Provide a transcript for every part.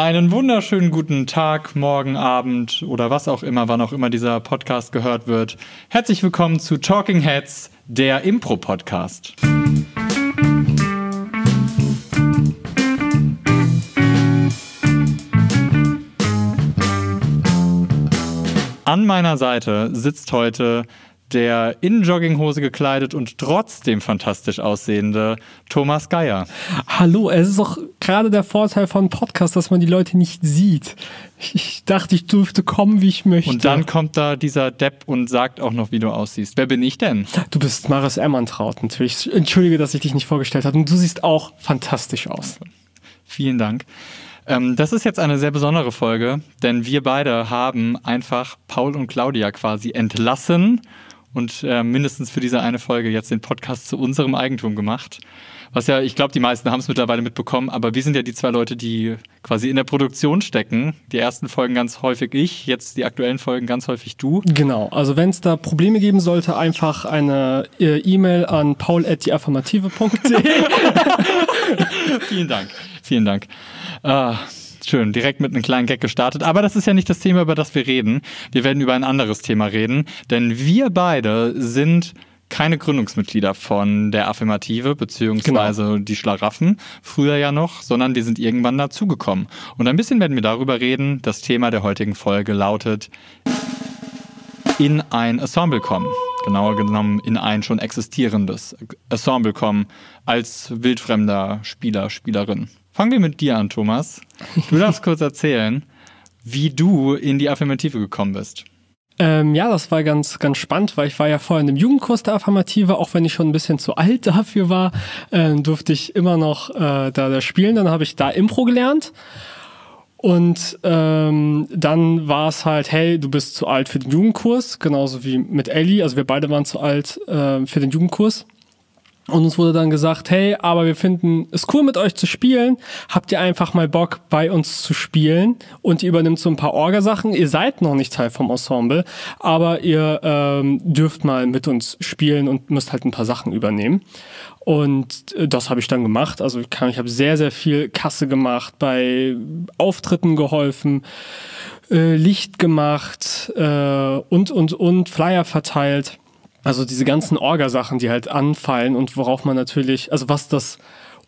Einen wunderschönen guten Tag, morgen, Abend oder was auch immer, wann auch immer dieser Podcast gehört wird. Herzlich willkommen zu Talking Heads, der Impro-Podcast. An meiner Seite sitzt heute der in Jogginghose gekleidet und trotzdem fantastisch aussehende Thomas Geier. Hallo, es ist doch gerade der Vorteil von Podcast, dass man die Leute nicht sieht. Ich dachte, ich dürfte kommen, wie ich möchte. Und dann kommt da dieser Depp und sagt auch noch, wie du aussiehst. Wer bin ich denn? Du bist Maris Emmantraut natürlich. Entschuldige, dass ich dich nicht vorgestellt habe. Und du siehst auch fantastisch aus. Vielen Dank. Ähm, das ist jetzt eine sehr besondere Folge, denn wir beide haben einfach Paul und Claudia quasi entlassen und äh, mindestens für diese eine Folge jetzt den Podcast zu unserem Eigentum gemacht. Was ja, ich glaube, die meisten haben es mittlerweile mitbekommen, aber wir sind ja die zwei Leute, die quasi in der Produktion stecken. Die ersten Folgen ganz häufig ich, jetzt die aktuellen Folgen ganz häufig du. Genau, also wenn es da Probleme geben sollte, einfach eine äh, E-Mail an paul.deaffirmative.de. vielen Dank, vielen Dank. Ah, schön, direkt mit einem kleinen Gag gestartet. Aber das ist ja nicht das Thema, über das wir reden. Wir werden über ein anderes Thema reden, denn wir beide sind keine Gründungsmitglieder von der Affirmative beziehungsweise genau. die Schlaraffen, früher ja noch, sondern die sind irgendwann dazugekommen. Und ein bisschen werden wir darüber reden. Das Thema der heutigen Folge lautet in ein Ensemble kommen. Genauer genommen in ein schon existierendes Ensemble kommen als wildfremder Spieler, Spielerin. Fangen wir mit dir an, Thomas. Du darfst kurz erzählen, wie du in die Affirmative gekommen bist. Ähm, ja, das war ganz, ganz spannend, weil ich war ja vorher in einem Jugendkurs der Affirmative, auch wenn ich schon ein bisschen zu alt dafür war, äh, durfte ich immer noch äh, da, da spielen. Dann habe ich da Impro gelernt. Und ähm, dann war es halt, hey, du bist zu alt für den Jugendkurs, genauso wie mit Ellie. Also wir beide waren zu alt äh, für den Jugendkurs. Und uns wurde dann gesagt, hey, aber wir finden es cool mit euch zu spielen. Habt ihr einfach mal Bock bei uns zu spielen? Und ihr übernimmt so ein paar Orgasachen. Ihr seid noch nicht Teil vom Ensemble, aber ihr ähm, dürft mal mit uns spielen und müsst halt ein paar Sachen übernehmen. Und äh, das habe ich dann gemacht. Also ich, kann, habe sehr, sehr viel Kasse gemacht, bei Auftritten geholfen, äh, Licht gemacht äh, und, und, und, Flyer verteilt. Also diese ganzen Orgasachen, die halt anfallen und worauf man natürlich, also was das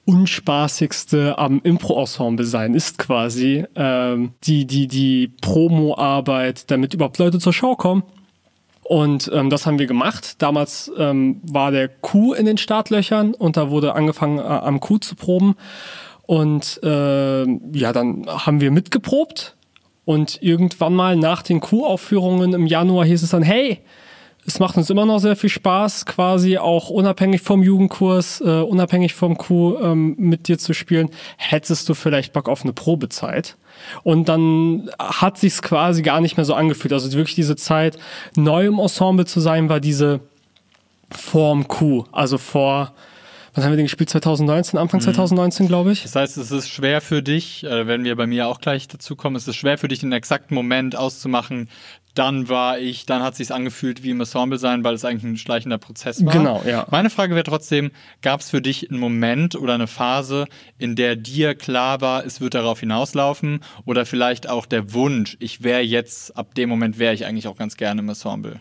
unspaßigste am Impro-Ensemble sein ist quasi ähm, die, die, die Promo-Arbeit, damit überhaupt Leute zur Show kommen. Und ähm, das haben wir gemacht. Damals ähm, war der Kuh in den Startlöchern und da wurde angefangen äh, am Kuh zu proben. Und äh, ja, dann haben wir mitgeprobt. Und irgendwann mal nach den Kuhaufführungen im Januar hieß es dann, hey, es macht uns immer noch sehr viel Spaß, quasi auch unabhängig vom Jugendkurs, äh, unabhängig vom Q ähm, mit dir zu spielen. Hättest du vielleicht Bock auf eine Probezeit? Und dann hat sich's quasi gar nicht mehr so angefühlt. Also wirklich diese Zeit, neu im Ensemble zu sein, war diese Form Q, also vor Wann haben wir den gespielt? 2019, Anfang mhm. 2019, glaube ich. Das heißt, es ist schwer für dich, äh, wenn wir bei mir auch gleich dazu kommen, es ist schwer für dich, den exakten Moment auszumachen, dann war ich, dann hat es sich angefühlt wie im Ensemble sein, weil es eigentlich ein schleichender Prozess war. Genau, ja. Meine Frage wäre trotzdem, gab es für dich einen Moment oder eine Phase, in der dir klar war, es wird darauf hinauslaufen oder vielleicht auch der Wunsch, ich wäre jetzt, ab dem Moment wäre ich eigentlich auch ganz gerne im Ensemble?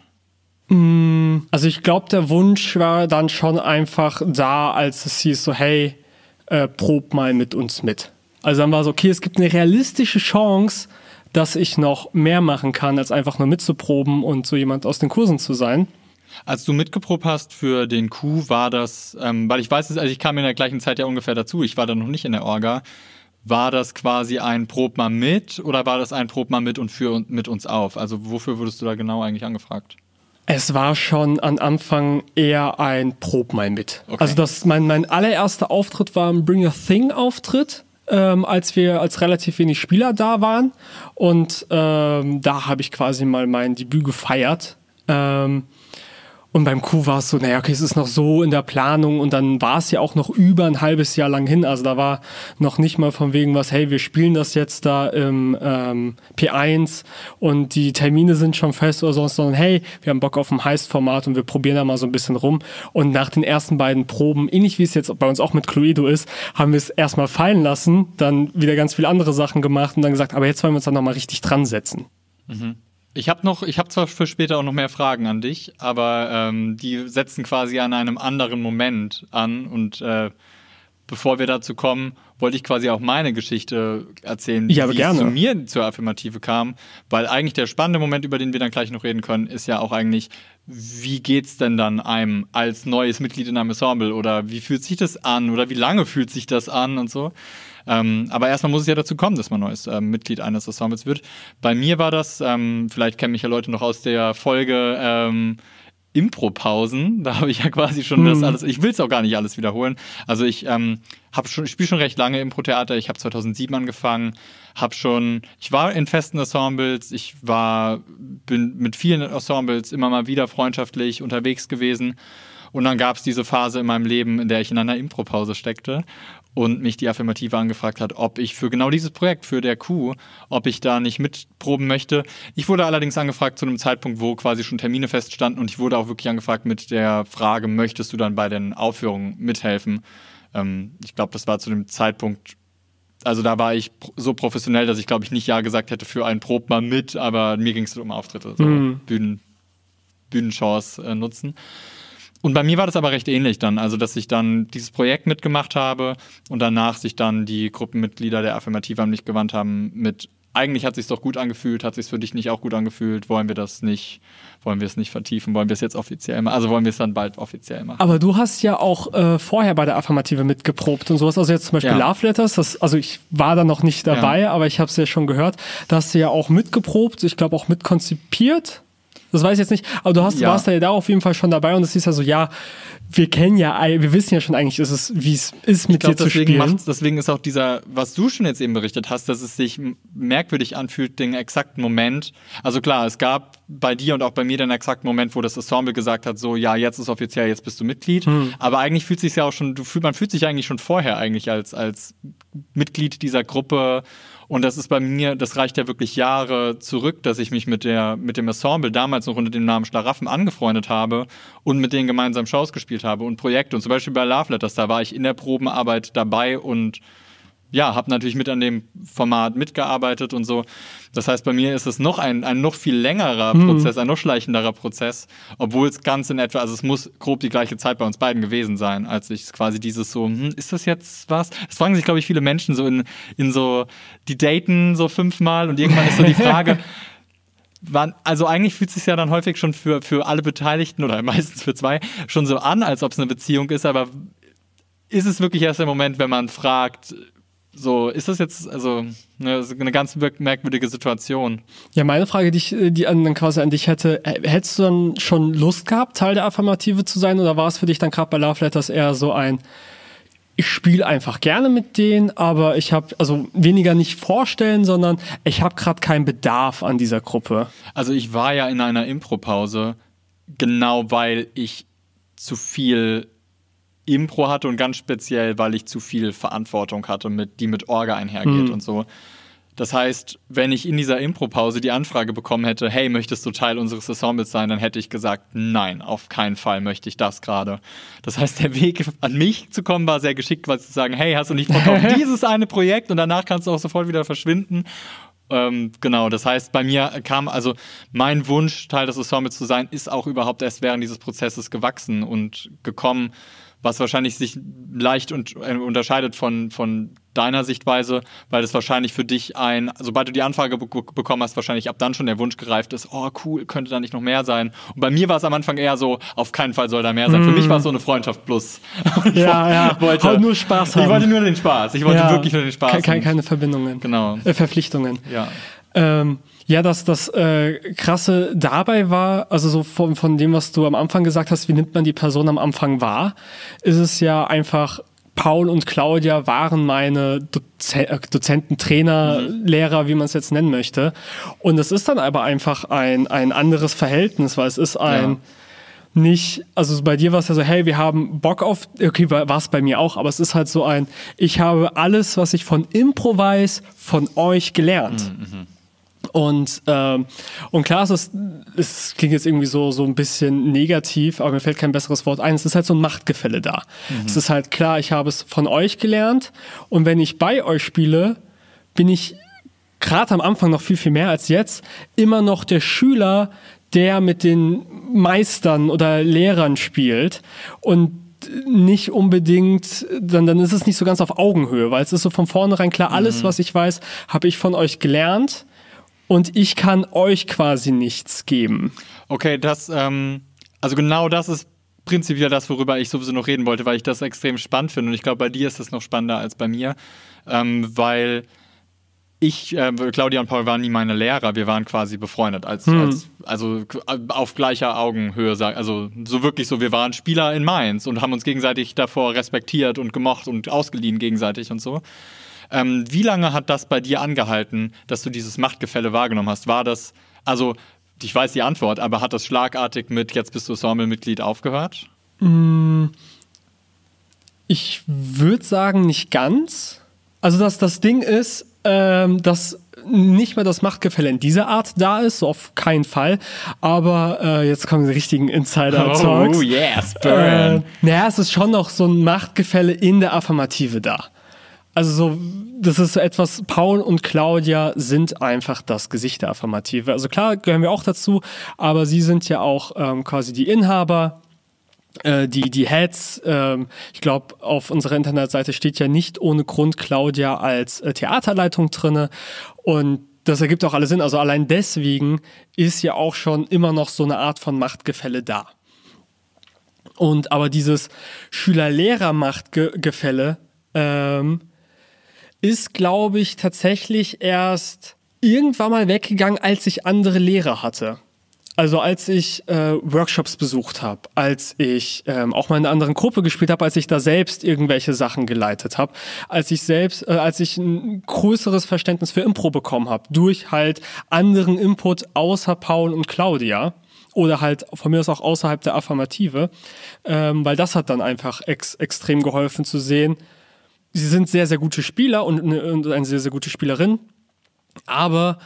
Mm, also ich glaube, der Wunsch war dann schon einfach da, als es hieß so, hey, äh, prob mal mit uns mit. Also dann war es okay, es gibt eine realistische Chance, dass ich noch mehr machen kann, als einfach nur mitzuproben und so jemand aus den Kursen zu sein. Als du mitgeprobt hast für den Coup, war das, ähm, weil ich weiß, also ich kam in der gleichen Zeit ja ungefähr dazu, ich war da noch nicht in der Orga. War das quasi ein Prob mal mit oder war das ein Prob mal mit und für mit uns auf? Also wofür wurdest du da genau eigentlich angefragt? Es war schon am Anfang eher ein Prob mal mit. Okay. Also das mein, mein allererster Auftritt war ein Bring a Thing Auftritt ähm, als wir als relativ wenig Spieler da waren. Und ähm, da habe ich quasi mal mein Debüt gefeiert. Ähm, Und beim Q war es so, naja, okay, es ist noch so in der Planung und dann war es ja auch noch über ein halbes Jahr lang hin. Also da war noch nicht mal von wegen was, hey, wir spielen das jetzt da im ähm, P1 und die Termine sind schon fest oder sonst, sondern hey, wir haben Bock auf ein Heist-Format und wir probieren da mal so ein bisschen rum. Und nach den ersten beiden Proben, ähnlich wie es jetzt bei uns auch mit Cluedo ist, haben wir es erstmal fallen lassen, dann wieder ganz viele andere Sachen gemacht und dann gesagt, aber jetzt wollen wir uns dann nochmal richtig dran setzen. Mhm. Ich habe noch, ich habe zwar für später auch noch mehr Fragen an dich, aber ähm, die setzen quasi an einem anderen Moment an und äh, bevor wir dazu kommen, wollte ich quasi auch meine Geschichte erzählen, ja, wie gerne. es zu mir zur Affirmative kam, weil eigentlich der spannende Moment, über den wir dann gleich noch reden können, ist ja auch eigentlich, wie geht's denn dann einem als neues Mitglied in einem Ensemble oder wie fühlt sich das an oder wie lange fühlt sich das an und so. Ähm, aber erstmal muss es ja dazu kommen, dass man neues ähm, Mitglied eines Ensembles wird. Bei mir war das, ähm, vielleicht kennen mich ja Leute noch aus der Folge ähm, Impro-Pausen. Da habe ich ja quasi schon hm. das alles. Ich will es auch gar nicht alles wiederholen. Also ich ähm, habe schon, spiele schon recht lange Impro-Theater. Ich habe 2007 angefangen, habe schon, ich war in festen Ensembles, ich war, bin mit vielen Ensembles immer mal wieder freundschaftlich unterwegs gewesen. Und dann gab es diese Phase in meinem Leben, in der ich in einer Impro-Pause steckte und mich die Affirmative angefragt hat, ob ich für genau dieses Projekt, für der Kuh, ob ich da nicht mitproben möchte. Ich wurde allerdings angefragt zu einem Zeitpunkt, wo quasi schon Termine feststanden und ich wurde auch wirklich angefragt mit der Frage, möchtest du dann bei den Aufführungen mithelfen? Ähm, ich glaube, das war zu dem Zeitpunkt, also da war ich so professionell, dass ich glaube ich nicht Ja gesagt hätte für einen Prob mal mit, aber mir ging es um Auftritte, so mhm. Bühnen, Bühnenshows äh, nutzen. Und bei mir war das aber recht ähnlich dann, also dass ich dann dieses Projekt mitgemacht habe und danach sich dann die Gruppenmitglieder der Affirmative an mich gewandt haben mit eigentlich hat es sich doch gut angefühlt, hat sich für dich nicht auch gut angefühlt, wollen wir das nicht, wollen wir es nicht vertiefen, wollen wir es jetzt offiziell machen, also wollen wir es dann bald offiziell machen. Aber du hast ja auch äh, vorher bei der Affirmative mitgeprobt und sowas, also jetzt zum Beispiel ja. Love Letters, das, also ich war da noch nicht dabei, ja. aber ich habe es ja schon gehört, da hast du ja auch mitgeprobt, ich glaube auch mitkonzipiert. Das weiß ich jetzt nicht, aber du hast, ja. warst da ja da auf jeden Fall schon dabei und es ist ja so, ja, wir kennen ja, wir wissen ja schon eigentlich, ist es, wie es ist, mit glaub, dir zu spielen. deswegen ist auch dieser, was du schon jetzt eben berichtet hast, dass es sich merkwürdig anfühlt, den exakten Moment. Also klar, es gab bei dir und auch bei mir den exakten Moment, wo das Ensemble gesagt hat, so, ja, jetzt ist offiziell, jetzt bist du Mitglied. Hm. Aber eigentlich fühlt sich ja auch schon, du man fühlt sich eigentlich schon vorher eigentlich als, als Mitglied dieser Gruppe und das ist bei mir, das reicht ja wirklich Jahre zurück, dass ich mich mit, der, mit dem Ensemble damals noch unter dem Namen Schlaraffen angefreundet habe und mit denen gemeinsam Shows gespielt habe und Projekte. Und zum Beispiel bei Love Letters, da war ich in der Probenarbeit dabei und ja, habe natürlich mit an dem Format mitgearbeitet und so. Das heißt, bei mir ist es noch ein, ein noch viel längerer mhm. Prozess, ein noch schleichenderer Prozess, obwohl es ganz in etwa, also es muss grob die gleiche Zeit bei uns beiden gewesen sein, als ich quasi dieses so, hm, ist das jetzt was? Das fragen sich, glaube ich, viele Menschen so in, in so, die daten so fünfmal und irgendwann ist so die Frage, wann, also eigentlich fühlt es sich ja dann häufig schon für, für alle Beteiligten oder meistens für zwei schon so an, als ob es eine Beziehung ist, aber ist es wirklich erst der Moment, wenn man fragt, so, ist das jetzt also ne, eine ganz merkwürdige Situation? Ja, meine Frage, die ich die dann quasi an dich hätte, äh, hättest du dann schon Lust gehabt, Teil der Affirmative zu sein oder war es für dich dann gerade bei Love Letters eher so ein, ich spiele einfach gerne mit denen, aber ich habe also weniger nicht vorstellen, sondern ich habe gerade keinen Bedarf an dieser Gruppe. Also ich war ja in einer Impro-Pause, genau weil ich zu viel Impro hatte und ganz speziell, weil ich zu viel Verantwortung hatte, mit, die mit Orga einhergeht mhm. und so. Das heißt, wenn ich in dieser Impro-Pause die Anfrage bekommen hätte, hey, möchtest du Teil unseres Ensembles sein, dann hätte ich gesagt, nein, auf keinen Fall möchte ich das gerade. Das heißt, der Weg an mich zu kommen war sehr geschickt, weil zu sagen, hey, hast du nicht Bock auf dieses eine Projekt und danach kannst du auch sofort wieder verschwinden. Ähm, genau, das heißt, bei mir kam also mein Wunsch, Teil des Ensembles zu sein, ist auch überhaupt erst während dieses Prozesses gewachsen und gekommen was wahrscheinlich sich leicht und, äh, unterscheidet von, von deiner Sichtweise, weil das wahrscheinlich für dich ein, sobald du die Anfrage be bekommen hast, wahrscheinlich ab dann schon der Wunsch gereift ist, oh cool, könnte da nicht noch mehr sein. Und bei mir war es am Anfang eher so, auf keinen Fall soll da mehr sein. Mm. Für mich war es so eine Freundschaft plus. ja, ja, wollte Haut nur Spaß haben. Ich wollte nur den Spaß. Ich wollte ja, wirklich nur den Spaß. Keine, keine Verbindungen. Genau. Äh, Verpflichtungen. Ja. Ähm, ja, das, das äh, Krasse dabei war, also so von, von dem, was du am Anfang gesagt hast, wie nimmt man die Person am Anfang wahr, ist es ja einfach, Paul und Claudia waren meine Doze äh, Dozenten, Trainer, mhm. Lehrer, wie man es jetzt nennen möchte. Und es ist dann aber einfach ein, ein anderes Verhältnis, weil es ist ein... Ja nicht, also bei dir war es ja so, hey, wir haben Bock auf, okay, war es bei mir auch, aber es ist halt so ein, ich habe alles, was ich von Impro weiß, von euch gelernt. Mhm. Und, ähm, und klar, es, ist, es klingt jetzt irgendwie so, so ein bisschen negativ, aber mir fällt kein besseres Wort ein. Es ist halt so ein Machtgefälle da. Mhm. Es ist halt klar, ich habe es von euch gelernt und wenn ich bei euch spiele, bin ich gerade am Anfang noch viel, viel mehr als jetzt immer noch der Schüler, der mit den Meistern oder Lehrern spielt und nicht unbedingt, dann, dann ist es nicht so ganz auf Augenhöhe, weil es ist so von vornherein klar, alles, mhm. was ich weiß, habe ich von euch gelernt und ich kann euch quasi nichts geben. Okay, das, ähm, also genau das ist prinzipiell das, worüber ich sowieso noch reden wollte, weil ich das extrem spannend finde und ich glaube, bei dir ist das noch spannender als bei mir, ähm, weil ich, äh, Claudia und Paul waren nie meine Lehrer, wir waren quasi befreundet, als, hm. als, also auf gleicher Augenhöhe, also so wirklich so, wir waren Spieler in Mainz und haben uns gegenseitig davor respektiert und gemocht und ausgeliehen gegenseitig und so. Ähm, wie lange hat das bei dir angehalten, dass du dieses Machtgefälle wahrgenommen hast? War das, also ich weiß die Antwort, aber hat das schlagartig mit jetzt bist du Ensemble-Mitglied aufgehört? Hm. Ich würde sagen, nicht ganz. Also das, das Ding ist, ähm, dass nicht mehr das Machtgefälle in dieser Art da ist, so auf keinen Fall. Aber äh, jetzt kommen die richtigen Insider-Talks. Oh, yes, burn. Äh, naja, es ist schon noch so ein Machtgefälle in der Affirmative da. Also so, das ist so etwas, Paul und Claudia sind einfach das Gesicht der Affirmative. Also klar gehören wir auch dazu, aber sie sind ja auch ähm, quasi die Inhaber äh, die, die Heads, ähm, ich glaube, auf unserer Internetseite steht ja nicht ohne Grund Claudia als äh, Theaterleitung drinne und das ergibt auch alles Sinn. Also allein deswegen ist ja auch schon immer noch so eine Art von Machtgefälle da. Und aber dieses Schüler-Lehrer-Machtgefälle ähm, ist, glaube ich, tatsächlich erst irgendwann mal weggegangen, als ich andere Lehrer hatte. Also als ich äh, Workshops besucht habe, als ich ähm, auch mal in einer anderen Gruppe gespielt habe, als ich da selbst irgendwelche Sachen geleitet habe, als ich selbst, äh, als ich ein größeres Verständnis für Impro bekommen habe, durch halt anderen Input außer Paul und Claudia oder halt von mir aus auch außerhalb der Affirmative, ähm, weil das hat dann einfach ex extrem geholfen zu sehen. Sie sind sehr, sehr gute Spieler und eine, sehr, sehr gute Spielerin, aber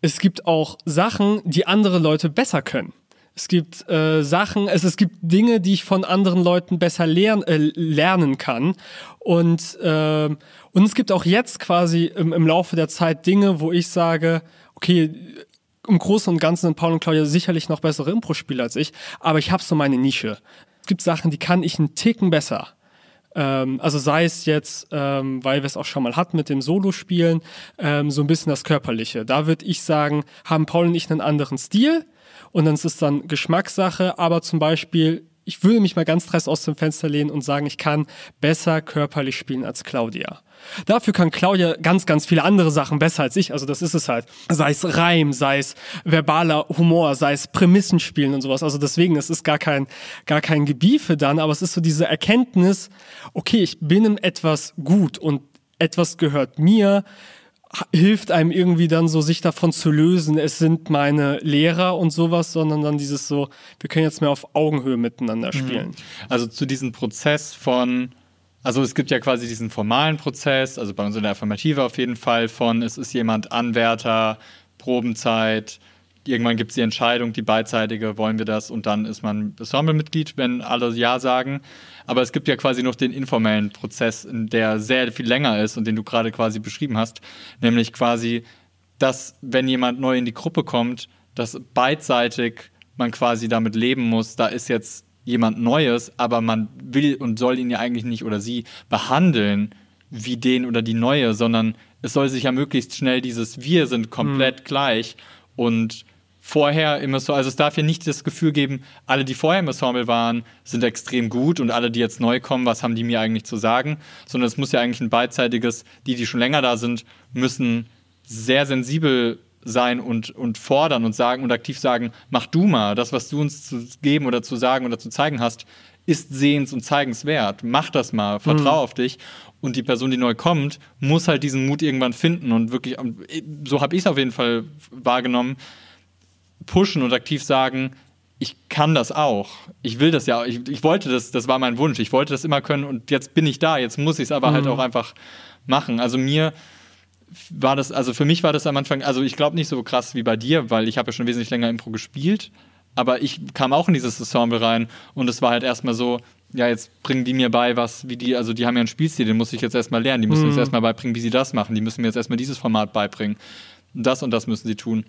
es gibt auch Sachen, die andere Leute besser können. Es gibt äh, Sachen, es, es gibt Dinge, die ich von anderen Leuten besser lern, äh, lernen kann. Und, äh, und es gibt auch jetzt quasi im, im Laufe der Zeit Dinge, wo ich sage, okay, im Großen und Ganzen sind Paul und Claudia sicherlich noch bessere Impro-Spieler als ich, aber ich habe so meine Nische. Es gibt Sachen, die kann ich einen Ticken besser. Ähm, also sei es jetzt, ähm, weil wir es auch schon mal hatten mit dem Solo-Spielen, ähm, so ein bisschen das Körperliche. Da würde ich sagen, haben Paul und ich einen anderen Stil und dann ist es dann Geschmackssache, aber zum Beispiel ich würde mich mal ganz dreist aus dem Fenster lehnen und sagen, ich kann besser körperlich spielen als Claudia. Dafür kann Claudia ganz, ganz viele andere Sachen besser als ich. Also das ist es halt. Sei es Reim, sei es verbaler Humor, sei es Prämissen spielen und sowas. Also deswegen, es ist gar kein, gar kein Gebiefe dann, aber es ist so diese Erkenntnis, okay, ich bin in etwas gut und etwas gehört mir hilft einem irgendwie dann so, sich davon zu lösen, es sind meine Lehrer und sowas, sondern dann dieses so, wir können jetzt mehr auf Augenhöhe miteinander mhm. spielen. Also zu diesem Prozess von, also es gibt ja quasi diesen formalen Prozess, also bei uns in der Affirmative auf jeden Fall von, es ist jemand Anwärter, Probenzeit, irgendwann gibt es die Entscheidung, die beidseitige, wollen wir das und dann ist man Ensemble-Mitglied, wenn alle Ja sagen. Aber es gibt ja quasi noch den informellen Prozess, der sehr viel länger ist und den du gerade quasi beschrieben hast, nämlich quasi, dass wenn jemand neu in die Gruppe kommt, dass beidseitig man quasi damit leben muss, da ist jetzt jemand Neues, aber man will und soll ihn ja eigentlich nicht oder sie behandeln wie den oder die Neue, sondern es soll sich ja möglichst schnell dieses Wir sind komplett mhm. gleich und vorher im Ensemble, also es darf ja nicht das Gefühl geben, alle, die vorher im Ensemble waren, sind extrem gut und alle, die jetzt neu kommen, was haben die mir eigentlich zu sagen, sondern es muss ja eigentlich ein beidseitiges, die, die schon länger da sind, müssen sehr sensibel sein und, und fordern und sagen und aktiv sagen, mach du mal, das, was du uns zu geben oder zu sagen oder zu zeigen hast, ist sehens- und zeigenswert. Mach das mal, vertrau mhm. auf dich. Und die Person, die neu kommt, muss halt diesen Mut irgendwann finden und wirklich, so habe ich es auf jeden Fall wahrgenommen, pushen und aktiv sagen, ich kann das auch. Ich will das ja, ich, ich wollte das, das war mein Wunsch. Ich wollte das immer können und jetzt bin ich da. Jetzt muss ich es aber halt Mhm. auch einfach machen. Also mir war das, also für mich war das am Anfang, also ich glaube nicht so krass wie bei dir, weil ich habe ja schon wesentlich länger Impro gespielt, aber ich kam auch in dieses Ensemble rein und es war halt erstmal so, ja, jetzt bringen die mir bei, was, wie die, also die haben ja einen Spielstil, den muss ich jetzt erstmal lernen, die müssen Mhm. jetzt erstmal beibringen, wie sie das machen, die müssen mir jetzt erstmal dieses Format beibringen. Das und das müssen sie tun.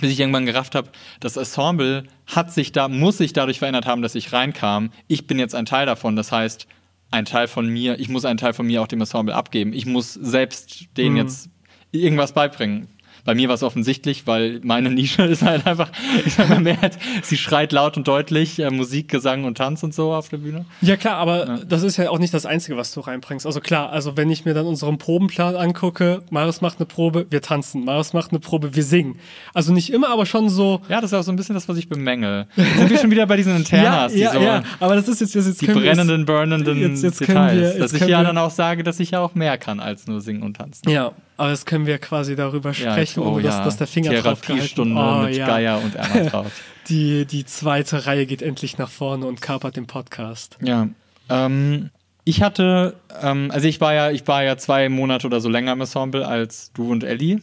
Bis ich irgendwann gerafft habe, das Ensemble hat sich da, muss sich dadurch verändert haben, dass ich reinkam. Ich bin jetzt ein Teil davon. Das heißt, ein Teil von mir, ich muss einen Teil von mir auch dem Ensemble abgeben. Ich muss selbst denen Mhm. jetzt irgendwas beibringen. Bei mir war es offensichtlich, weil meine Nische ist halt einfach, ich sag mal, mehr, sie schreit laut und deutlich äh, Musik, Gesang und Tanz und so auf der Bühne. Ja klar, aber das ist ja auch nicht das Einzige, was du reinbringst. Also klar, also wenn ich mir dann unseren Probenplan angucke, Marius macht eine Probe, wir tanzen, Marius macht eine Probe, wir singen. Also nicht immer, aber schon so. Ja, das ist auch so ein bisschen das, was ich bemängel. Sind wir schon wieder bei diesen Internas, die so aber das ist jetzt, jetzt, jetzt die brennenden, burnenden jetzt- jetzt Details. wir- dass ich ja dann auch sage, dass ich ja auch mehr kann als nur singen und tanzen. Ja, aber das können wir quasi darüber Ja, sprechen, ohne dass, dass der Finger drauf Therapiestunde Oh, mit ja. Geier und Ermantraut. Die, die zweite Reihe geht endlich nach vorne und kapert den Podcast. ja. Ähm, ich hatte, ähm, also ich war ja, ich war ja zwei Monate oder so länger im Ensemble als du und Ellie.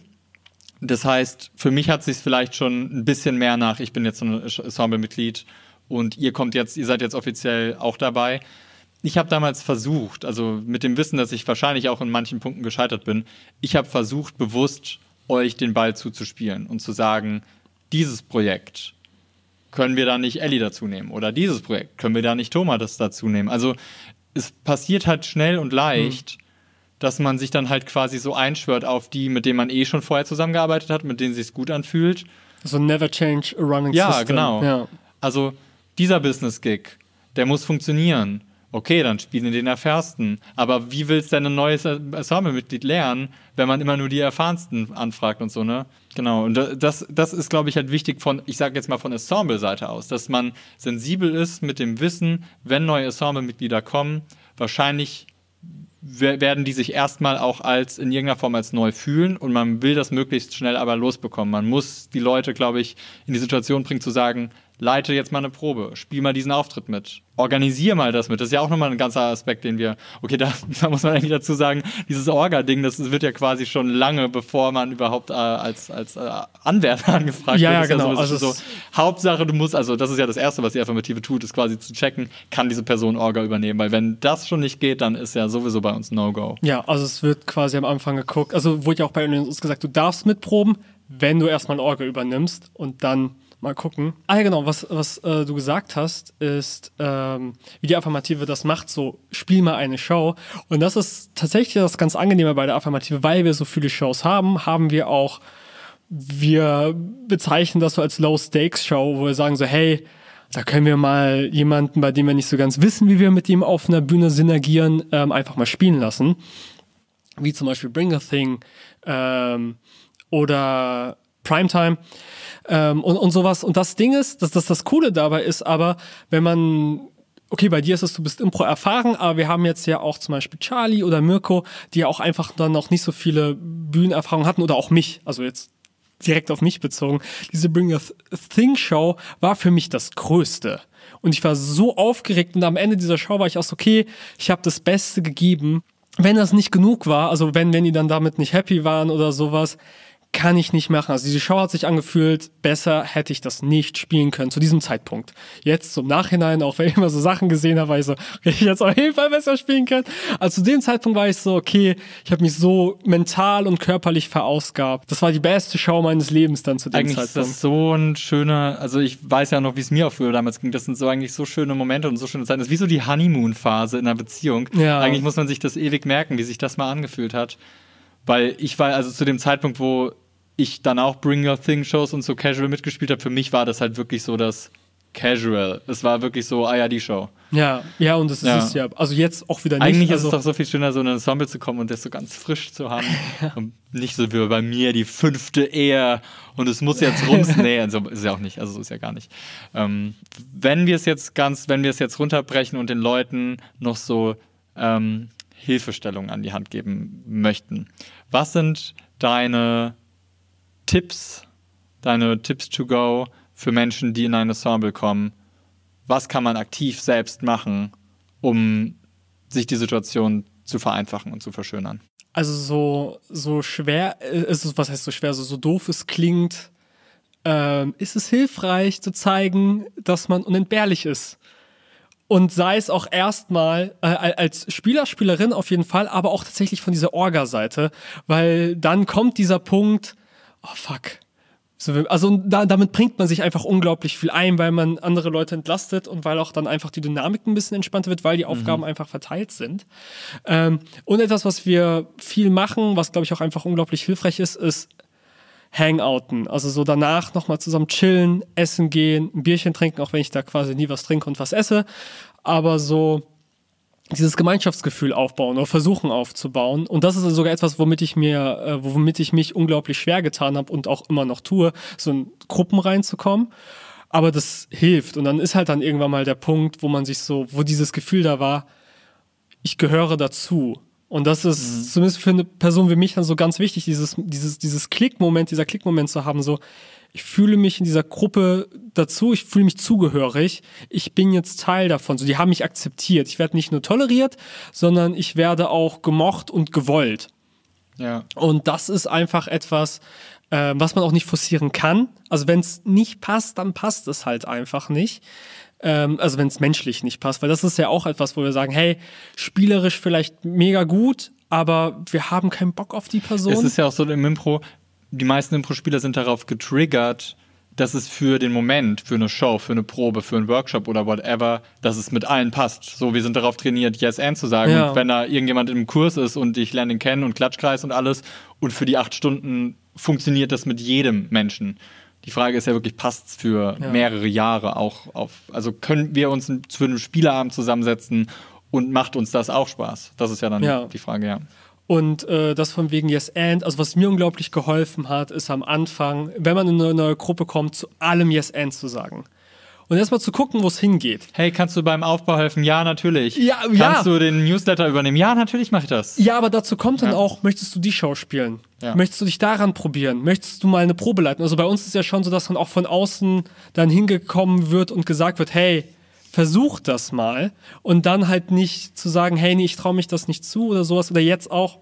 Das heißt, für mich hat sich vielleicht schon ein bisschen mehr nach, ich bin jetzt ein Ensemble-Mitglied und ihr kommt jetzt, ihr seid jetzt offiziell auch dabei. Ich habe damals versucht, also mit dem Wissen, dass ich wahrscheinlich auch in manchen Punkten gescheitert bin, ich habe versucht, bewusst euch den Ball zuzuspielen und zu sagen, dieses Projekt können wir da nicht Ellie dazu nehmen oder dieses Projekt können wir da nicht Thomas das dazu nehmen. Also es passiert halt schnell und leicht, dass man sich dann halt quasi so einschwört auf die, mit denen man eh schon vorher zusammengearbeitet hat, mit denen sich gut anfühlt. So never change a running Ja, system. genau. Ja. Also dieser Business-Gig, der muss funktionieren. Okay, dann spielen den erfährsten. Aber wie willst du denn ein neues Ensemble-Mitglied lernen, wenn man immer nur die erfahrensten anfragt und so, ne? Genau. Und da- das, das ist, glaube ich, halt wichtig von, ich sage jetzt mal von Ensemble-Seite aus, dass man sensibel ist mit dem Wissen, wenn neue Ensemble-Mitglieder kommen, wahrscheinlich wer- werden die sich erstmal auch als in irgendeiner Form als neu fühlen und man will das möglichst schnell aber losbekommen. Man muss die Leute, glaube ich, in die Situation bringen zu sagen, leite jetzt mal eine Probe, spiel mal diesen Auftritt mit, organisier mal das mit. Das ist ja auch nochmal ein ganzer Aspekt, den wir, okay, da, da muss man eigentlich dazu sagen, dieses Orga-Ding, das wird ja quasi schon lange, bevor man überhaupt äh, als, als äh, Anwärter angefragt Ja, wird. ja, genau. so, das Also so, Hauptsache, du musst, also das ist ja das Erste, was die Affirmative tut, ist quasi zu checken, kann diese Person Orga übernehmen, weil wenn das schon nicht geht, dann ist ja sowieso bei uns No-Go. Ja, also es wird quasi am Anfang geguckt, also wurde ja auch bei uns gesagt, du darfst mitproben, wenn du erstmal ein Orga übernimmst und dann mal gucken. Ah ja, genau, was, was äh, du gesagt hast, ist, ähm, wie die Affirmative das macht, so spiel mal eine Show. Und das ist tatsächlich das ganz Angenehme bei der Affirmative, weil wir so viele Shows haben, haben wir auch, wir bezeichnen das so als Low-Stakes-Show, wo wir sagen so, hey, da können wir mal jemanden, bei dem wir nicht so ganz wissen, wie wir mit ihm auf einer Bühne synergieren, ähm, einfach mal spielen lassen wie zum Beispiel Bring a Thing ähm, oder Primetime ähm, und, und sowas. Und das Ding ist, dass das, das Coole dabei ist, aber wenn man Okay, bei dir ist es, du bist Impro erfahren, aber wir haben jetzt ja auch zum Beispiel Charlie oder Mirko, die ja auch einfach dann noch nicht so viele Bühnenerfahrungen hatten oder auch mich, also jetzt direkt auf mich bezogen. Diese Bring a Thing Show war für mich das Größte. Und ich war so aufgeregt und am Ende dieser Show war ich auch so, okay, ich habe das Beste gegeben. Wenn das nicht genug war, also wenn, wenn die dann damit nicht happy waren oder sowas, kann ich nicht machen. Also diese Show hat sich angefühlt, besser hätte ich das nicht spielen können zu diesem Zeitpunkt. Jetzt zum Nachhinein, auch wenn ich immer so Sachen gesehen habe, war ich so, hätte ich jetzt auf jeden Fall besser spielen können. Also zu dem Zeitpunkt war ich so, okay, ich habe mich so mental und körperlich verausgabt. Das war die beste Show meines Lebens dann zu dem Eigentlich ist Zeitpunkt. das so ein schöner, also ich weiß ja noch, wie es mir auch früher damals ging. Das sind so eigentlich so schöne Momente und so schöne Zeiten. Das ist wie so die Honeymoon-Phase in einer Beziehung. Ja. Eigentlich muss man sich das ewig merken, wie sich das mal angefühlt hat. Weil ich war, also zu dem Zeitpunkt, wo ich dann auch Bring Your Thing Shows und so casual mitgespielt habe, für mich war das halt wirklich so das Casual. Es war wirklich so, ah ja, die Show. ja, ja, und das ist Ja. es ja. Also jetzt auch wieder nicht. Eigentlich also, ist es doch so viel schöner, so in ein Ensemble zu kommen und das so ganz frisch zu haben. Und nicht so wie bei mir die fünfte Ehe und es muss jetzt rums. nee, also ist ja auch nicht, also so ist ja gar nicht. Ähm, wenn wir es jetzt ganz, wenn wir es jetzt runterbrechen und den Leuten noch so ähm, Hilfestellungen an die Hand geben möchten, was sind deine Tipps, deine Tipps to go, für Menschen, die in ein Ensemble kommen? Was kann man aktiv selbst machen, um sich die Situation zu vereinfachen und zu verschönern? Also so, so schwer, ist es, was heißt so schwer, so, so doof es klingt, ähm, ist es hilfreich zu zeigen, dass man unentbehrlich ist. Und sei es auch erstmal äh, als Spieler, Spielerin auf jeden Fall, aber auch tatsächlich von dieser Orga-Seite, weil dann kommt dieser Punkt, oh fuck. So, also da, damit bringt man sich einfach unglaublich viel ein, weil man andere Leute entlastet und weil auch dann einfach die Dynamik ein bisschen entspannter wird, weil die Aufgaben mhm. einfach verteilt sind. Ähm, und etwas, was wir viel machen, was glaube ich auch einfach unglaublich hilfreich ist, ist Hangouten. Also so danach nochmal zusammen chillen, essen gehen, ein Bierchen trinken, auch wenn ich da quasi nie was trinke und was esse. Aber so dieses Gemeinschaftsgefühl aufbauen oder versuchen aufzubauen. Und das ist sogar etwas, womit ich mir, äh, womit ich mich unglaublich schwer getan habe und auch immer noch tue, so in Gruppen reinzukommen. Aber das hilft. Und dann ist halt dann irgendwann mal der Punkt, wo man sich so, wo dieses Gefühl da war, ich gehöre dazu. Und das ist mhm. zumindest für eine Person wie mich dann so ganz wichtig, dieses, dieses, dieses Klickmoment, dieser Klickmoment zu haben, so, ich fühle mich in dieser Gruppe dazu, ich fühle mich zugehörig, ich bin jetzt Teil davon. So, die haben mich akzeptiert. Ich werde nicht nur toleriert, sondern ich werde auch gemocht und gewollt. Ja. Und das ist einfach etwas, äh, was man auch nicht forcieren kann. Also wenn es nicht passt, dann passt es halt einfach nicht. Ähm, also wenn es menschlich nicht passt, weil das ist ja auch etwas, wo wir sagen, hey, spielerisch vielleicht mega gut, aber wir haben keinen Bock auf die Person. Es ist ja auch so im Impro, die meisten Impro-Spieler sind darauf getriggert, dass es für den Moment, für eine Show, für eine Probe, für einen Workshop oder whatever, dass es mit allen passt. So, wir sind darauf trainiert, Yes and zu sagen. Ja. Und wenn da irgendjemand im Kurs ist und ich lerne ihn kennen und Klatschkreis und alles und für die acht Stunden funktioniert das mit jedem Menschen. Die Frage ist ja wirklich, passt es für ja. mehrere Jahre auch auf? Also können wir uns zu einem Spieleabend zusammensetzen und macht uns das auch Spaß? Das ist ja dann ja. die Frage, ja. Und äh, das von wegen Yes and, also was mir unglaublich geholfen hat, ist am Anfang, wenn man in eine neue Gruppe kommt, zu allem Yes and zu sagen. Und erstmal zu gucken, wo es hingeht. Hey, kannst du beim Aufbau helfen? Ja, natürlich. Ja, kannst ja. du den Newsletter übernehmen? Ja, natürlich mache ich das. Ja, aber dazu kommt dann ja. auch, möchtest du die Show spielen? Ja. Möchtest du dich daran probieren? Möchtest du mal eine Probe leiten? Also bei uns ist ja schon so, dass dann auch von außen dann hingekommen wird und gesagt wird, hey, versuch das mal und dann halt nicht zu sagen, hey, nee, ich traue mich das nicht zu oder sowas oder jetzt auch,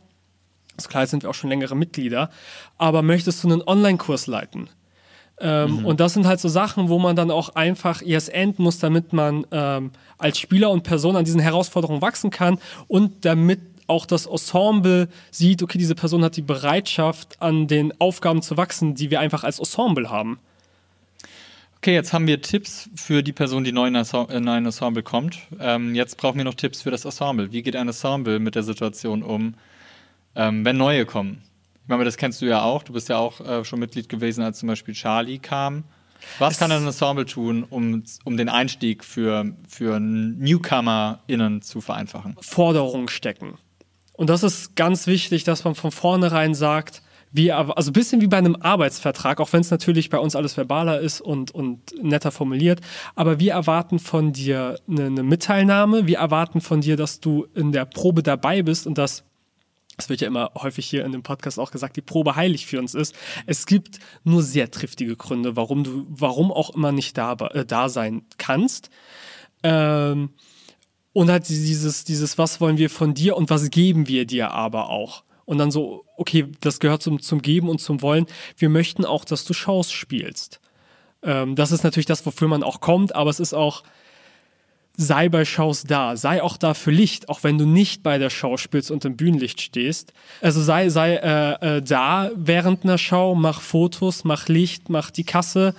also klar, sind wir auch schon längere Mitglieder, aber möchtest du einen Online-Kurs leiten? Ähm, mhm. Und das sind halt so Sachen, wo man dann auch einfach erst enden muss, damit man ähm, als Spieler und Person an diesen Herausforderungen wachsen kann und damit auch das Ensemble sieht, okay, diese Person hat die Bereitschaft, an den Aufgaben zu wachsen, die wir einfach als Ensemble haben. Okay, jetzt haben wir Tipps für die Person, die neu in ein Ensemble kommt. Ähm, jetzt brauchen wir noch Tipps für das Ensemble. Wie geht ein Ensemble mit der Situation um, ähm, wenn neue kommen? Ich meine, das kennst du ja auch. Du bist ja auch äh, schon Mitglied gewesen, als zum Beispiel Charlie kam. Was es kann ein Ensemble tun, um, um den Einstieg für, für NewcomerInnen zu vereinfachen? Forderungen stecken. Und das ist ganz wichtig, dass man von vornherein sagt, wie, also ein bisschen wie bei einem Arbeitsvertrag, auch wenn es natürlich bei uns alles verbaler ist und, und netter formuliert. Aber wir erwarten von dir eine, eine Mitteilnahme. Wir erwarten von dir, dass du in der Probe dabei bist und dass es wird ja immer häufig hier in dem Podcast auch gesagt, die Probe heilig für uns ist. Es gibt nur sehr triftige Gründe, warum du, warum auch immer nicht da, äh, da sein kannst. Ähm, und halt dieses, dieses, was wollen wir von dir und was geben wir dir aber auch und dann so, okay, das gehört zum, zum Geben und zum Wollen. Wir möchten auch, dass du Shows spielst. Ähm, das ist natürlich das, wofür man auch kommt, aber es ist auch, sei bei Shows da, sei auch da für Licht, auch wenn du nicht bei der Show spielst und im Bühnenlicht stehst. Also sei, sei äh, äh, da während einer Show, mach Fotos, mach Licht, mach die Kasse.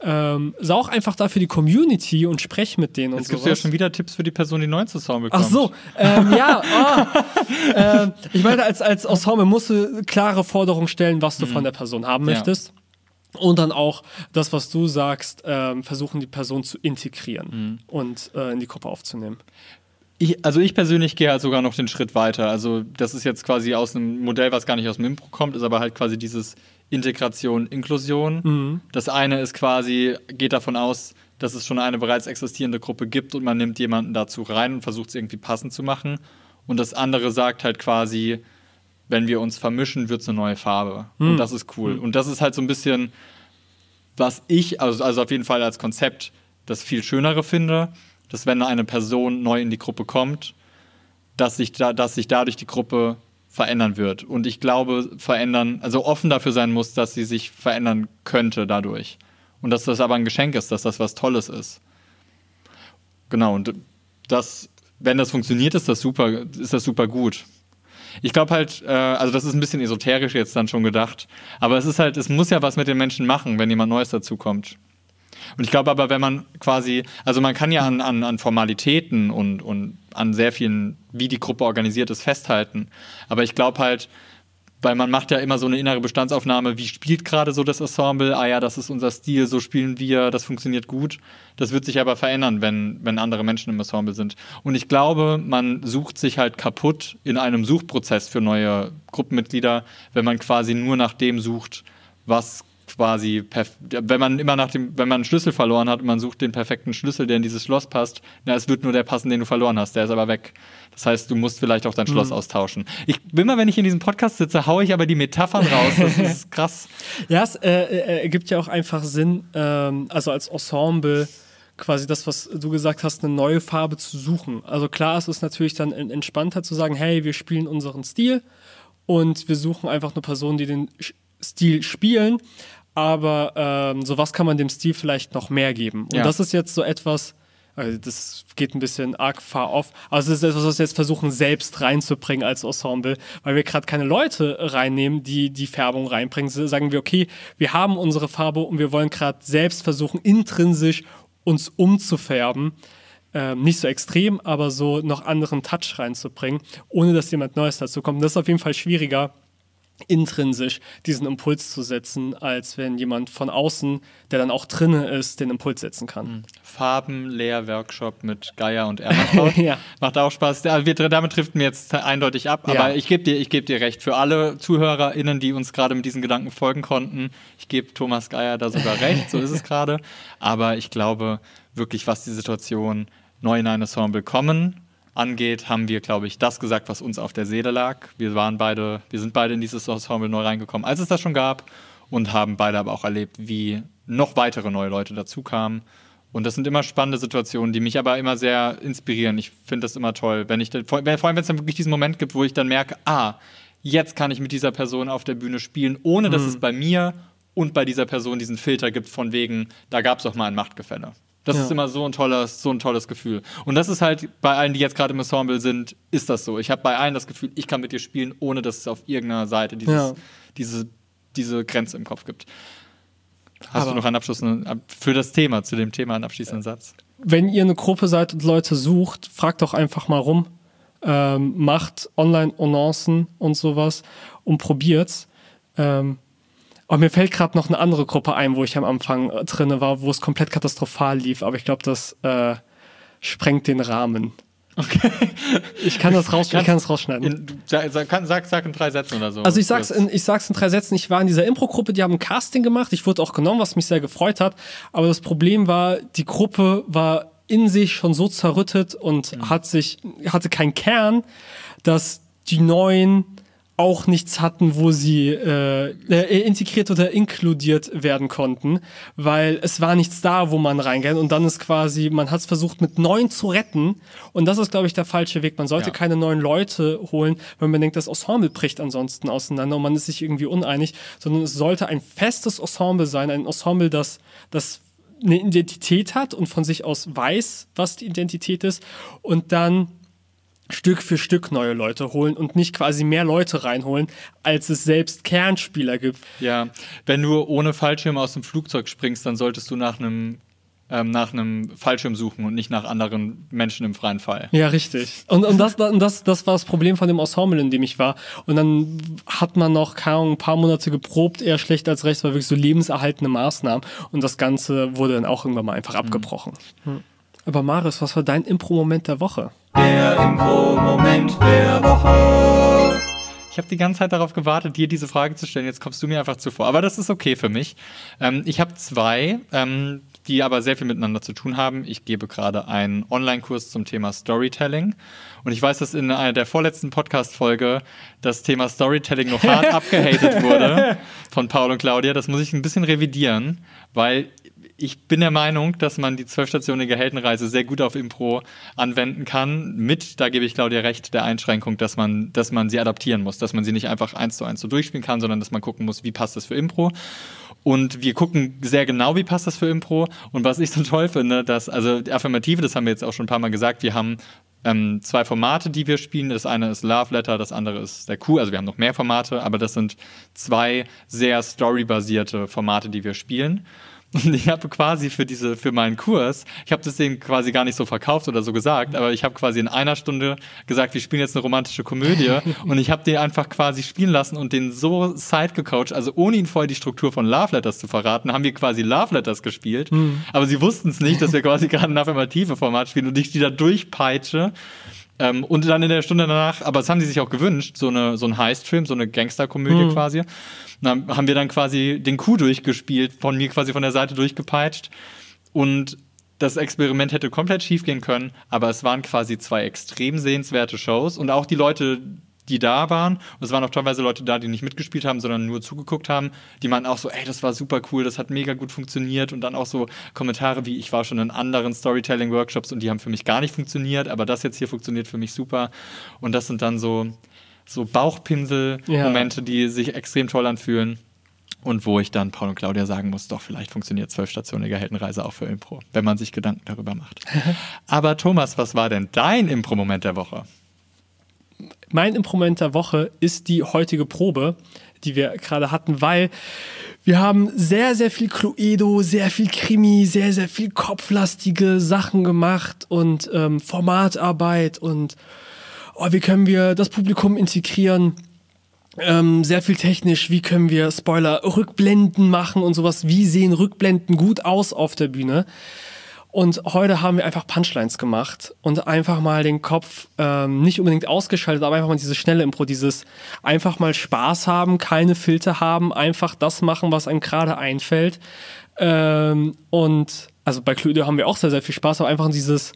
Ähm, sei auch einfach da für die Community und sprech mit denen Jetzt und gibst du ja schon wieder Tipps für die Person, die neu zu Ensemble kommt. Ach so, ähm, ja. Oh, äh, ich meine, als, als Ensemble musst du klare Forderungen stellen, was du mhm. von der Person haben möchtest. Ja. Und dann auch das, was du sagst, ähm, versuchen die Person zu integrieren mhm. und äh, in die Gruppe aufzunehmen. Ich, also ich persönlich gehe halt sogar noch den Schritt weiter. Also das ist jetzt quasi aus einem Modell, was gar nicht aus dem Impro kommt, ist aber halt quasi dieses Integration, Inklusion. Mhm. Das eine ist quasi, geht davon aus, dass es schon eine bereits existierende Gruppe gibt und man nimmt jemanden dazu rein und versucht es irgendwie passend zu machen. Und das andere sagt halt quasi, wenn wir uns vermischen, wird es eine neue Farbe. Mhm. Und das ist cool. Mhm. Und das ist halt so ein bisschen, was ich, also, also auf jeden Fall als Konzept, das viel Schönere finde, dass wenn eine Person neu in die Gruppe kommt, dass sich, da, dass sich dadurch die Gruppe verändern wird. Und ich glaube, verändern, also offen dafür sein muss, dass sie sich verändern könnte dadurch. Und dass das aber ein Geschenk ist, dass das was Tolles ist. Genau, und das, wenn das funktioniert, ist das super, ist das super gut. Ich glaube halt, äh, also das ist ein bisschen esoterisch jetzt dann schon gedacht, aber es ist halt, es muss ja was mit den Menschen machen, wenn jemand Neues dazukommt. Und ich glaube aber, wenn man quasi, also man kann ja an, an, an Formalitäten und, und an sehr vielen, wie die Gruppe organisiert ist, festhalten. Aber ich glaube halt, weil man macht ja immer so eine innere Bestandsaufnahme, wie spielt gerade so das Ensemble, ah ja, das ist unser Stil, so spielen wir, das funktioniert gut. Das wird sich aber verändern, wenn, wenn andere Menschen im Ensemble sind. Und ich glaube, man sucht sich halt kaputt in einem Suchprozess für neue Gruppenmitglieder, wenn man quasi nur nach dem sucht, was quasi, wenn man immer nach dem, wenn man einen Schlüssel verloren hat und man sucht den perfekten Schlüssel, der in dieses Schloss passt, na, es wird nur der passen, den du verloren hast, der ist aber weg. Das heißt, du musst vielleicht auch dein mhm. Schloss austauschen. Ich immer, wenn ich in diesem Podcast sitze, haue ich aber die Metaphern raus. Das ist krass. ja, es äh, äh, ja auch einfach Sinn, ähm, also als Ensemble quasi das, was du gesagt hast, eine neue Farbe zu suchen. Also klar, es ist natürlich dann entspannter zu sagen, hey, wir spielen unseren Stil und wir suchen einfach eine Person, die den Stil spielen aber ähm, sowas kann man dem Stil vielleicht noch mehr geben. Und ja. das ist jetzt so etwas, also das geht ein bisschen arg far off, also das ist etwas, was wir jetzt versuchen selbst reinzubringen als Ensemble, weil wir gerade keine Leute reinnehmen, die die Färbung reinbringen. So sagen wir, okay, wir haben unsere Farbe und wir wollen gerade selbst versuchen, intrinsisch uns umzufärben. Ähm, nicht so extrem, aber so noch anderen Touch reinzubringen, ohne dass jemand Neues dazu kommt. Das ist auf jeden Fall schwieriger, intrinsisch diesen Impuls zu setzen, als wenn jemand von außen, der dann auch drinne ist, den Impuls setzen kann. Mhm. Farbenlehr-Workshop mit Geier und Ermatraut. ja. Macht auch Spaß. damit trifft mir jetzt eindeutig ab, aber ja. ich gebe dir, geb dir recht. Für alle ZuhörerInnen, die uns gerade mit diesen Gedanken folgen konnten, ich gebe Thomas Geier da sogar recht, so ist es gerade. Aber ich glaube wirklich, was die Situation neu in ein Ensemble kommen angeht, haben wir, glaube ich, das gesagt, was uns auf der Seele lag. Wir waren beide, wir sind beide in dieses Ensemble neu reingekommen, als es das schon gab und haben beide aber auch erlebt, wie noch weitere neue Leute dazukamen. Und das sind immer spannende Situationen, die mich aber immer sehr inspirieren. Ich finde das immer toll, wenn ich, vor allem wenn es dann wirklich diesen Moment gibt, wo ich dann merke, ah, jetzt kann ich mit dieser Person auf der Bühne spielen, ohne dass mhm. es bei mir und bei dieser Person diesen Filter gibt von wegen, da gab es doch mal ein Machtgefälle. Das ja. ist immer so ein tolles, so ein tolles Gefühl. Und das ist halt bei allen, die jetzt gerade im Ensemble sind, ist das so. Ich habe bei allen das Gefühl, ich kann mit dir spielen, ohne dass es auf irgendeiner Seite dieses, ja. diese, diese Grenze im Kopf gibt. Hast Aber du noch einen Abschluss für das Thema, zu dem Thema einen abschließenden Satz? Wenn ihr eine Gruppe seid und Leute sucht, fragt doch einfach mal rum. Ähm, macht Online-Annoncen und sowas und probiert's. Ähm, Oh, mir fällt gerade noch eine andere Gruppe ein, wo ich am Anfang äh, drin war, wo es komplett katastrophal lief, aber ich glaube, das äh, sprengt den Rahmen. Okay. Ich kann das, raus, ich kann das rausschneiden. In, sag, sag, sag, in drei Sätzen oder so. Also ich sag's, in, ich sag's in drei Sätzen. Ich war in dieser Impro-Gruppe, die haben ein Casting gemacht. Ich wurde auch genommen, was mich sehr gefreut hat. Aber das Problem war, die Gruppe war in sich schon so zerrüttet und mhm. hat sich, hatte keinen Kern, dass die neuen auch nichts hatten, wo sie äh, äh, integriert oder inkludiert werden konnten, weil es war nichts da, wo man reingeht und dann ist quasi, man hat es versucht mit neun zu retten und das ist, glaube ich, der falsche Weg. Man sollte ja. keine neuen Leute holen, wenn man denkt, das Ensemble bricht ansonsten auseinander und man ist sich irgendwie uneinig, sondern es sollte ein festes Ensemble sein, ein Ensemble, das, das eine Identität hat und von sich aus weiß, was die Identität ist und dann Stück für Stück neue Leute holen und nicht quasi mehr Leute reinholen, als es selbst Kernspieler gibt. Ja, wenn du ohne Fallschirm aus dem Flugzeug springst, dann solltest du nach einem ähm, nach einem Fallschirm suchen und nicht nach anderen Menschen im freien Fall. Ja, richtig. Und, und das, das, das war das Problem von dem Ensemble, in dem ich war. Und dann hat man noch, keine Ahnung, ein paar Monate geprobt, eher schlecht als recht, war wirklich so lebenserhaltende Maßnahmen. Und das Ganze wurde dann auch irgendwann mal einfach mhm. abgebrochen. Mhm. Aber Marius, was war dein Impro-Moment der Woche? Der Impro-Moment der Woche. Ich habe die ganze Zeit darauf gewartet, dir diese Frage zu stellen. Jetzt kommst du mir einfach zuvor. Aber das ist okay für mich. Ähm, ich habe zwei, ähm, die aber sehr viel miteinander zu tun haben. Ich gebe gerade einen Online-Kurs zum Thema Storytelling. Und ich weiß, dass in einer der vorletzten Podcast-Folge das Thema Storytelling noch hart abgehatet wurde von Paul und Claudia. Das muss ich ein bisschen revidieren, weil ich bin der Meinung, dass man die zwölfstationige Heldenreise sehr gut auf Impro anwenden kann. Mit, da gebe ich Claudia recht, der Einschränkung, dass man, dass man sie adaptieren muss, dass man sie nicht einfach eins zu eins so durchspielen kann, sondern dass man gucken muss, wie passt das für Impro. Und wir gucken sehr genau, wie passt das für Impro. Und was ich so toll finde, dass, also die Affirmative, das haben wir jetzt auch schon ein paar Mal gesagt, wir haben ähm, zwei Formate, die wir spielen. Das eine ist Love Letter, das andere ist der Q. Also wir haben noch mehr Formate, aber das sind zwei sehr storybasierte Formate, die wir spielen. Und ich habe quasi für diese, für meinen Kurs, ich habe das denen quasi gar nicht so verkauft oder so gesagt, aber ich habe quasi in einer Stunde gesagt, wir spielen jetzt eine romantische Komödie und ich habe den einfach quasi spielen lassen und den so side gecoacht, also ohne ihnen vorher die Struktur von Love Letters zu verraten, haben wir quasi Love Letters gespielt, mhm. aber sie wussten es nicht, dass wir quasi gerade ein affirmative Format spielen und ich die da durchpeitsche. Ähm, und dann in der Stunde danach, aber das haben sie sich auch gewünscht, so, eine, so ein Heist-Film, so eine Gangsterkomödie mhm. quasi. Dann haben wir dann quasi den Coup durchgespielt, von mir quasi von der Seite durchgepeitscht. Und das Experiment hätte komplett schief gehen können, aber es waren quasi zwei extrem sehenswerte Shows und auch die Leute, die da waren, und es waren auch teilweise Leute da, die nicht mitgespielt haben, sondern nur zugeguckt haben, die meinten auch so, ey, das war super cool, das hat mega gut funktioniert und dann auch so Kommentare wie, ich war schon in anderen Storytelling-Workshops und die haben für mich gar nicht funktioniert, aber das jetzt hier funktioniert für mich super und das sind dann so, so Bauchpinsel-Momente, ja. die sich extrem toll anfühlen. Und wo ich dann Paul und Claudia sagen muss, doch, vielleicht funktioniert zwölfstationige Heldenreise auch für Impro, wenn man sich Gedanken darüber macht. Aber Thomas, was war denn dein Impro-Moment der Woche? Mein Impro-Moment der Woche ist die heutige Probe, die wir gerade hatten, weil wir haben sehr, sehr viel Cluedo, sehr viel Krimi, sehr, sehr viel kopflastige Sachen gemacht und ähm, Formatarbeit und oh, wie können wir das Publikum integrieren? Ähm, sehr viel technisch, wie können wir Spoiler, Rückblenden machen und sowas, wie sehen Rückblenden gut aus auf der Bühne. Und heute haben wir einfach Punchlines gemacht und einfach mal den Kopf ähm, nicht unbedingt ausgeschaltet, aber einfach mal diese schnelle Impro, dieses einfach mal Spaß haben, keine Filter haben, einfach das machen, was einem gerade einfällt. Ähm, und also bei Cluedo haben wir auch sehr, sehr viel Spaß, aber einfach dieses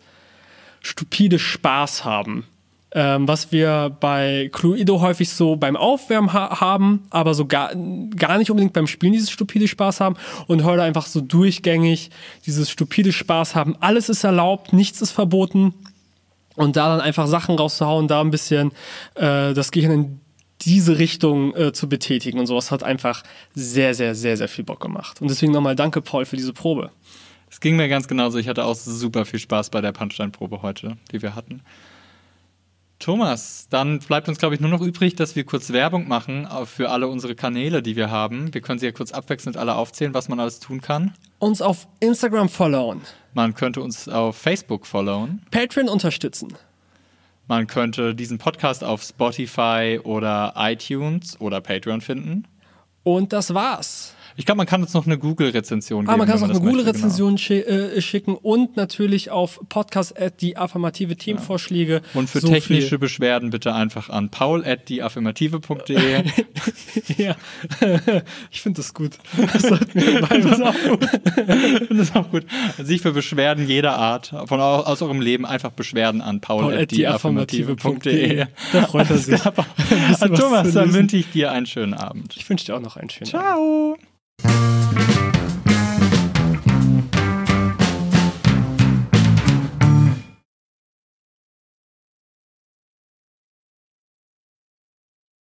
stupide Spaß haben ähm, was wir bei Cluedo häufig so beim Aufwärmen ha haben, aber so gar, gar nicht unbedingt beim Spielen dieses stupide Spaß haben und heute einfach so durchgängig dieses stupide Spaß haben. Alles ist erlaubt, nichts ist verboten und da dann einfach Sachen rauszuhauen, da ein bisschen äh, das Gehirn in diese Richtung äh, zu betätigen und sowas hat einfach sehr, sehr, sehr, sehr viel Bock gemacht. Und deswegen nochmal danke, Paul, für diese Probe. Es ging mir ganz genauso. Ich hatte auch super viel Spaß bei der Punchline-Probe heute, die wir hatten. Thomas, dann bleibt uns, glaube ich, nur noch übrig, dass wir kurz Werbung machen für alle unsere Kanäle, die wir haben. Wir können sie ja kurz abwechselnd alle aufzählen, was man alles tun kann. Uns auf Instagram followen. Man könnte uns auf Facebook followen. Patreon unterstützen. Man könnte diesen Podcast auf Spotify oder iTunes oder Patreon finden. Und das war's. Ich glaube, man kann uns noch eine Google-Rezension geben. Ah, man kann uns noch eine Google-Rezension genau. äh, schicken und natürlich auf Podcast at die affirmative Themenvorschläge. Ja. Und für so technische viel. Beschwerden bitte einfach an paul at die affirmative.de. ja, ich finde das gut. Das das auch gut. das ist auch gut. Sich für Beschwerden jeder Art von aus eurem Leben einfach Beschwerden an paul, paul at die affirmative.de. Da freut er sich. Thomas, dann wünsche ich dir einen schönen Abend. Ich wünsche dir auch noch einen schönen Ciao. Abend. Ciao. Thank you.